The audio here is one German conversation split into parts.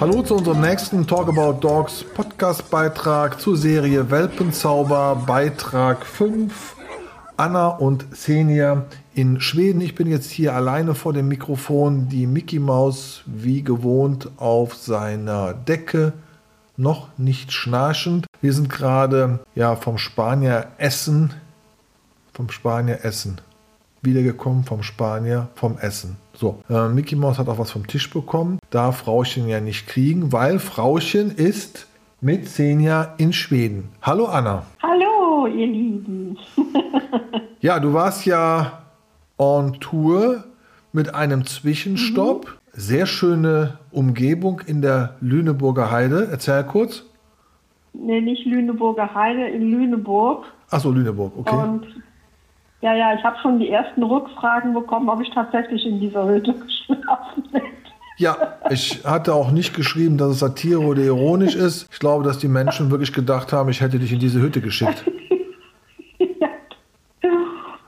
Hallo zu unserem nächsten Talk About Dogs Podcast-Beitrag zur Serie Welpenzauber, Beitrag 5. Anna und Xenia in Schweden. Ich bin jetzt hier alleine vor dem Mikrofon. Die Mickey Maus wie gewohnt auf seiner Decke, noch nicht schnarchend. Wir sind gerade ja vom Spanier Essen, vom Spanier Essen wiedergekommen vom Spanier vom Essen. So, äh, Mickey Mouse hat auch was vom Tisch bekommen, darf Frauchen ja nicht kriegen, weil Frauchen ist mit Senja in Schweden. Hallo Anna. Hallo, ihr Lieben. ja, du warst ja on Tour mit einem Zwischenstopp. Mhm. Sehr schöne Umgebung in der Lüneburger Heide. Erzähl kurz. Nee, nicht Lüneburger Heide, in Lüneburg. Achso, Lüneburg, okay. Und ja, ja, ich habe schon die ersten Rückfragen bekommen, ob ich tatsächlich in dieser Hütte geschlafen hätte. Ja, ich hatte auch nicht geschrieben, dass es Satire oder ironisch ist. Ich glaube, dass die Menschen wirklich gedacht haben, ich hätte dich in diese Hütte geschickt. ja,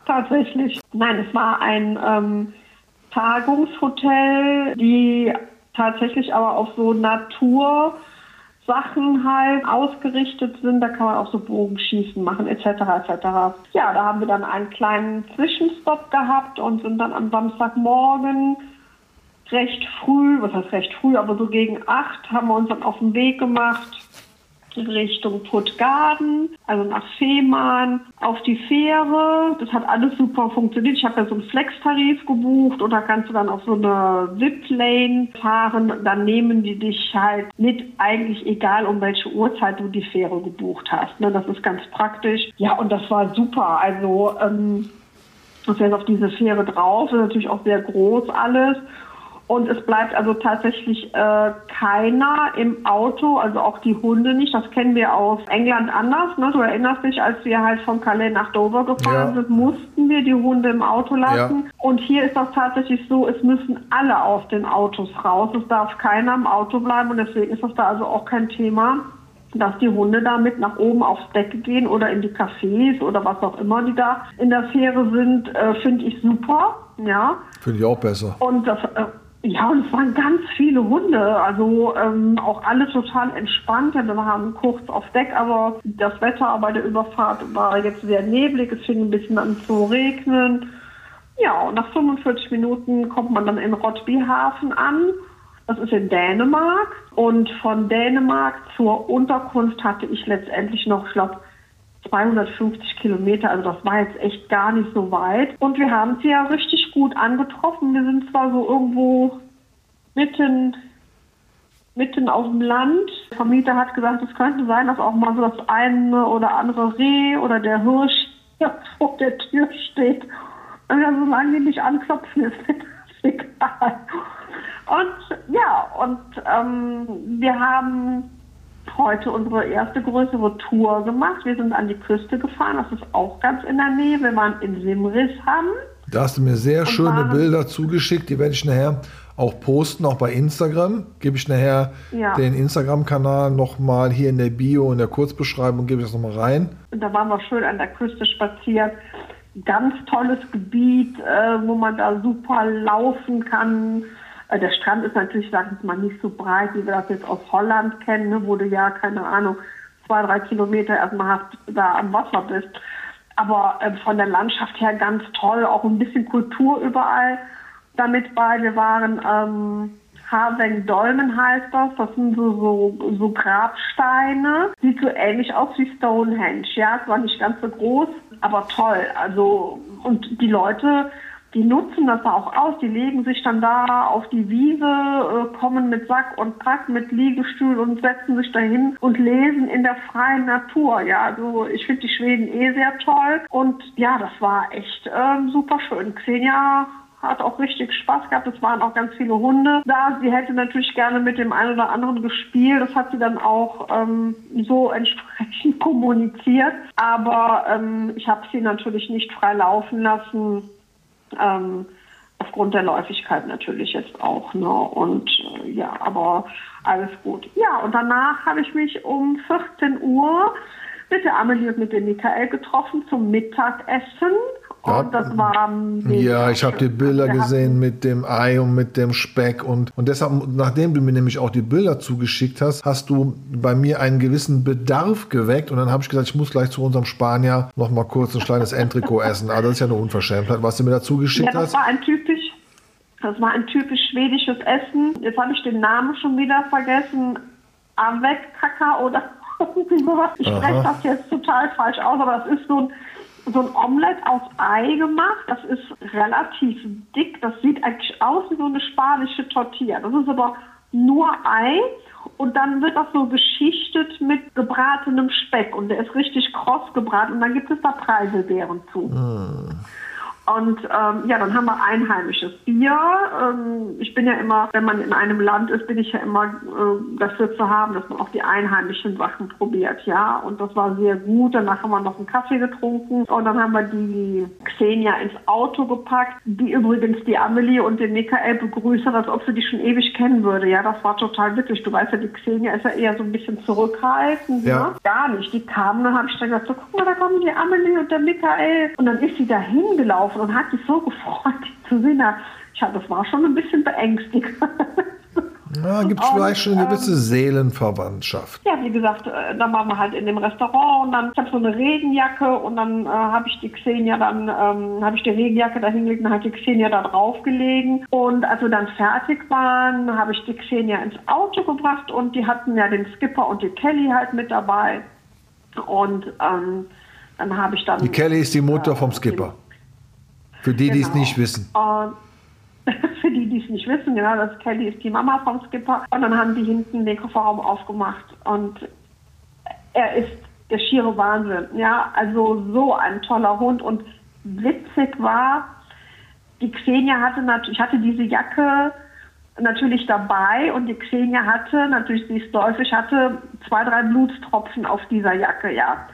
tatsächlich. Nein, es war ein ähm, Tagungshotel, die tatsächlich aber auf so Natur Sachen halt ausgerichtet sind. Da kann man auch so Bogenschießen machen etc. etc. Ja, da haben wir dann einen kleinen Zwischenstopp gehabt und sind dann am Samstagmorgen recht früh, was heißt recht früh, aber so gegen acht haben wir uns dann auf den Weg gemacht Richtung Puttgarden, also nach Fehmarn, auf die Fähre. Das hat alles super funktioniert. Ich habe ja so einen Flex-Tarif gebucht und da kannst du dann auf so eine Zip-Lane fahren. Dann nehmen die dich halt mit, eigentlich egal um welche Uhrzeit du die Fähre gebucht hast. Ne, das ist ganz praktisch. Ja, und das war super. Also, ähm, du fährst auf diese Fähre drauf, ist natürlich auch sehr groß alles. Und es bleibt also tatsächlich äh, keiner im Auto, also auch die Hunde nicht. Das kennen wir aus England anders. Ne? Du erinnerst dich, als wir halt von Calais nach Dover gefahren ja. sind, mussten wir die Hunde im Auto lassen. Ja. Und hier ist das tatsächlich so, es müssen alle aus den Autos raus. Es darf keiner im Auto bleiben und deswegen ist das da also auch kein Thema dass die Hunde da mit nach oben aufs Deck gehen oder in die Cafés oder was auch immer, die da in der Fähre sind, äh, finde ich super. Ja. Finde ich auch besser. Und das, äh, ja, und es waren ganz viele Hunde, also ähm, auch alle total entspannt. Wir waren kurz auf Deck, aber das Wetter bei der Überfahrt war jetzt sehr neblig, es fing ein bisschen an zu regnen. Ja, und nach 45 Minuten kommt man dann in Rotbyhafen an. Das ist in Dänemark. Und von Dänemark zur Unterkunft hatte ich letztendlich noch, ich glaube, 250 Kilometer, also das war jetzt echt gar nicht so weit. Und wir haben sie ja richtig gut angetroffen. Wir sind zwar so irgendwo mitten, mitten auf dem Land. Der Vermieter hat gesagt, es könnte sein, dass auch mal so das eine oder andere Reh oder der Hirsch vor der Tür steht. Und ja, solange die nicht anklopfen, ist das egal. Und ja, und ähm, wir haben heute unsere erste größere Tour gemacht. Wir sind an die Küste gefahren, das ist auch ganz in der Nähe. Wir waren in Simrishamn. Da hast du mir sehr schöne Bilder zugeschickt, die werde ich nachher auch posten, auch bei Instagram. Gebe ich nachher ja. den Instagram-Kanal nochmal hier in der Bio, in der Kurzbeschreibung, gebe ich das nochmal rein. Und da waren wir schön an der Küste spaziert. Ganz tolles Gebiet, äh, wo man da super laufen kann der Strand ist natürlich, sag ich mal, nicht so breit, wie wir das jetzt aus Holland kennen, ne, wo du ja, keine Ahnung, zwei, drei Kilometer erstmal hast, da am Wasser bist. Aber äh, von der Landschaft her ganz toll, auch ein bisschen Kultur überall damit bei. Wir waren ähm, Haveng Dolmen heißt das. Das sind so, so, so Grabsteine. Sieht so ähnlich aus wie Stonehenge. Ja, es war nicht ganz so groß, aber toll. Also, und die Leute die nutzen das auch aus, die legen sich dann da auf die Wiese, äh, kommen mit Sack und Pack, mit Liegestuhl und setzen sich dahin und lesen in der freien Natur. Ja, also ich finde die Schweden eh sehr toll und ja, das war echt ähm, super schön. Xenia hat auch richtig Spaß gehabt. Es waren auch ganz viele Hunde da. Sie hätte natürlich gerne mit dem einen oder anderen gespielt. Das hat sie dann auch ähm, so entsprechend kommuniziert. Aber ähm, ich habe sie natürlich nicht frei laufen lassen. Ähm, aufgrund der Läufigkeit natürlich jetzt auch. Ne? Und äh, ja, aber alles gut. Ja, und danach habe ich mich um 14 Uhr mit der Amelie und mit dem Michael getroffen zum Mittagessen. Und das war Ja, ich habe die Bilder gesehen mit dem Ei und mit dem Speck und, und deshalb, nachdem du mir nämlich auch die Bilder zugeschickt hast, hast du bei mir einen gewissen Bedarf geweckt und dann habe ich gesagt, ich muss gleich zu unserem Spanier noch mal kurz ein kleines Entricot essen. Aber das ist ja eine Unverschämtheit, was du mir dazu geschickt Ja, das hast. war ein typisch, das war ein typisch schwedisches Essen. Jetzt habe ich den Namen schon wieder vergessen. Avec Kaka oder. Ich spreche das jetzt total falsch aus, aber das ist so ein, so ein Omelett aus Ei gemacht. Das ist relativ dick. Das sieht eigentlich aus wie so eine spanische Tortilla. Das ist aber nur Ei. Und dann wird das so beschichtet mit gebratenem Speck. Und der ist richtig kross gebraten. Und dann gibt es da Preiselbeeren zu. Und ähm, ja, dann haben wir einheimisches Bier. Ähm, ich bin ja immer, wenn man in einem Land ist, bin ich ja immer äh, dafür zu haben, dass man auch die einheimischen Sachen probiert, ja. Und das war sehr gut. Danach haben wir noch einen Kaffee getrunken und dann haben wir die Xenia ins Auto gepackt, die übrigens die Amelie und den Michael begrüßt hat, als ob sie die schon ewig kennen würde. Ja, das war total witzig. Du weißt ja, die Xenia ist ja eher so ein bisschen zurückhaltend. Ja. Ne? Gar nicht. Die kamen, dann habe ich dann gesagt, so, guck mal, da kommen die Amelie und der Michael. Und dann ist sie da hingelaufen und hat sich so gefreut, die zu sehen. Ja, das war schon ein bisschen beängstigend. Ja, gibt es vielleicht schon eine ähm, gewisse Seelenverwandtschaft. Ja, wie gesagt, äh, dann waren wir halt in dem Restaurant und dann ich habe so eine Regenjacke und dann äh, habe ich die Xenia dann ähm, habe ich die Regenjacke da hingelegt und hat die Xenia da draufgelegen und als wir dann fertig waren, habe ich die Xenia ins Auto gebracht und die hatten ja den Skipper und die Kelly halt mit dabei und ähm, dann habe ich dann Die Kelly ist die Mutter äh, vom Skipper. Für die, die es Genau. nicht wissen. Und für die, die es nicht wissen, genau, das Kelly ist die Mama vom Skipper. Und dann haben die hinten den Kofferraum aufgemacht. Und er ist der schiere Wahnsinn. Ja, also so ein toller Hund. Und witzig war, die Xenia hatte natürlich, ich hatte diese Jacke natürlich dabei und die Xenia hatte, natürlich sie ist läufig, hatte zwei, drei Blutstropfen auf dieser Jacke, ja.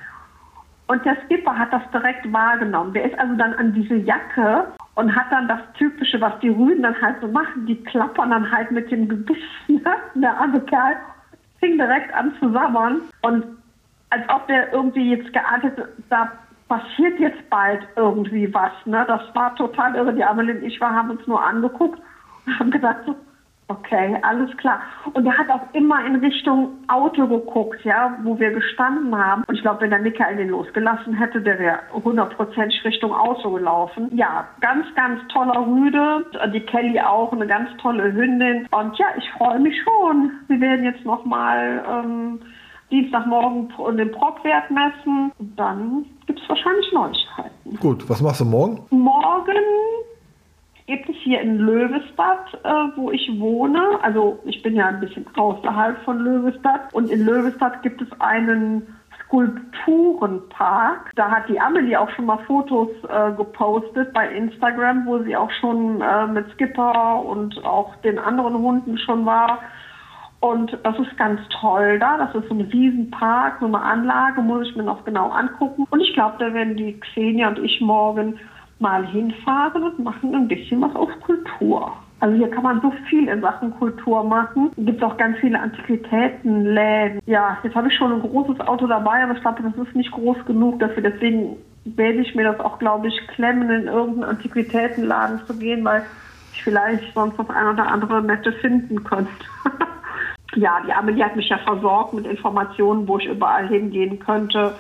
Und der Skipper hat das direkt wahrgenommen. Der ist also dann an diese Jacke und hat dann das Typische, was die Rüden dann halt so machen, die klappern dann halt mit dem Gebiss. Ne? Der arme Kerl fing direkt an zu sabbern und als ob der irgendwie jetzt hätte, da passiert jetzt bald irgendwie was. Ne? Das war total irre. Die Amelie und ich war, haben uns nur angeguckt und haben gedacht, so, okay, alles klar. Und er hat auch immer in Richtung Auto geguckt, ja, wo wir gestanden haben. Und ich glaube, wenn der Michael den losgelassen hätte, der wäre hundertprozentig Richtung Auto gelaufen. Ja, ganz, ganz toller Rüde. Die Kelly auch, eine ganz tolle Hündin. Und ja, ich freue mich schon. Wir werden jetzt nochmal ähm, Dienstagmorgen den Prockwert messen. Und dann gibt es wahrscheinlich Neuigkeiten. Gut, was machst du morgen? Morgen gibt es hier in Löwesbad, äh, wo ich wohne. Also ich bin ja ein bisschen außerhalb von Löwesbad. Und in Löwesbad gibt es einen Skulpturenpark. Da hat die Amelie auch schon mal Fotos äh, gepostet bei Instagram, wo sie auch schon äh, mit Skipper und auch den anderen Hunden schon war. Und das ist ganz toll da. Das ist so ein Riesenpark, so eine Anlage, muss ich mir noch genau angucken. Und ich glaube, da werden die Xenia und ich morgen mal hinfahren und machen ein bisschen was auf Kultur. Also hier kann man so viel in Sachen Kultur machen. Es gibt auch ganz viele Antiquitätenläden. Ja, jetzt habe ich schon ein großes Auto dabei, aber ich glaube, das ist nicht groß genug dafür. Deswegen werde ich mir das auch, glaube ich, klemmen, in irgendeinen Antiquitätenladen zu gehen, weil ich vielleicht sonst das ein oder andere nette finden könnte. ja, die Amelie hat mich ja versorgt mit Informationen, wo ich überall hingehen könnte.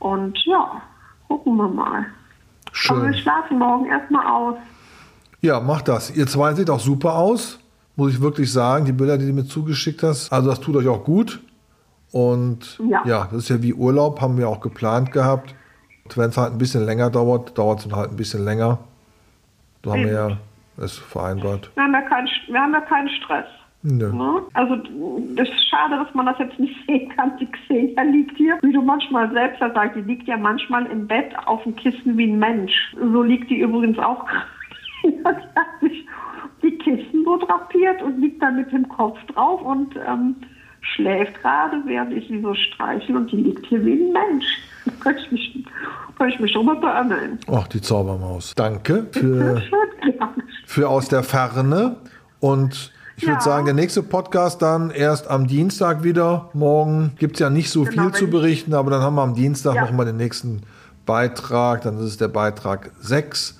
Und ja, gucken wir mal. Aber wir Schön. schlafen morgen erstmal aus. Ja, mach das. Ihr zwei seht auch super aus, muss ich wirklich sagen. Die Bilder, die du mir zugeschickt hast. Also das tut euch auch gut. Und ja, Ja. das ist ja wie Urlaub, haben wir auch geplant gehabt. Wenn es halt ein bisschen länger dauert, dauert es dann halt ein bisschen länger. So haben wir ja es vereinbart. Wir haben ja keinen, wir haben ja keinen Stress. Ne? Also das ist schade, dass man das jetzt nicht sehen kann. Die Xenia liegt hier, wie du manchmal selbst sagst, die liegt ja manchmal im Bett auf dem Kissen wie ein Mensch. So liegt die übrigens auch gerade. Die hat sich die Kissen so drapiert und liegt da mit dem Kopf drauf und ähm, schläft gerade, während ich sie so streiche und die liegt hier wie ein Mensch. Da könnte ich mich, könnte ich mich schon mal beömmeln. Ach, die Zaubermaus. Danke für, für aus der Ferne. Und Ich würde Ja. sagen, der nächste Podcast dann erst am Dienstag wieder. Morgen gibt es ja nicht so Genau, viel zu berichten, aber dann haben wir am Dienstag Ja. nochmal den nächsten Beitrag. Dann ist es der Beitrag 6,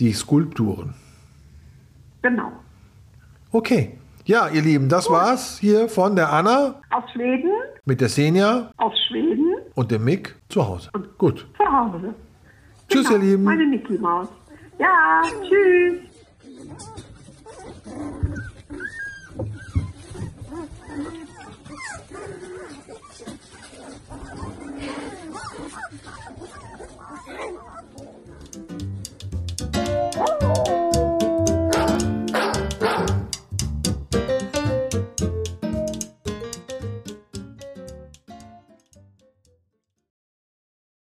die Skulpturen. Genau. Okay. Ja, ihr Lieben, das war's hier von der Anna Aus Schweden, mit der Senja aus Schweden, und dem Mick zu Hause. Gut. zu Hause. Tschüss, Genau, ihr Lieben. Meine Mickey Maus. Ja, tschüss.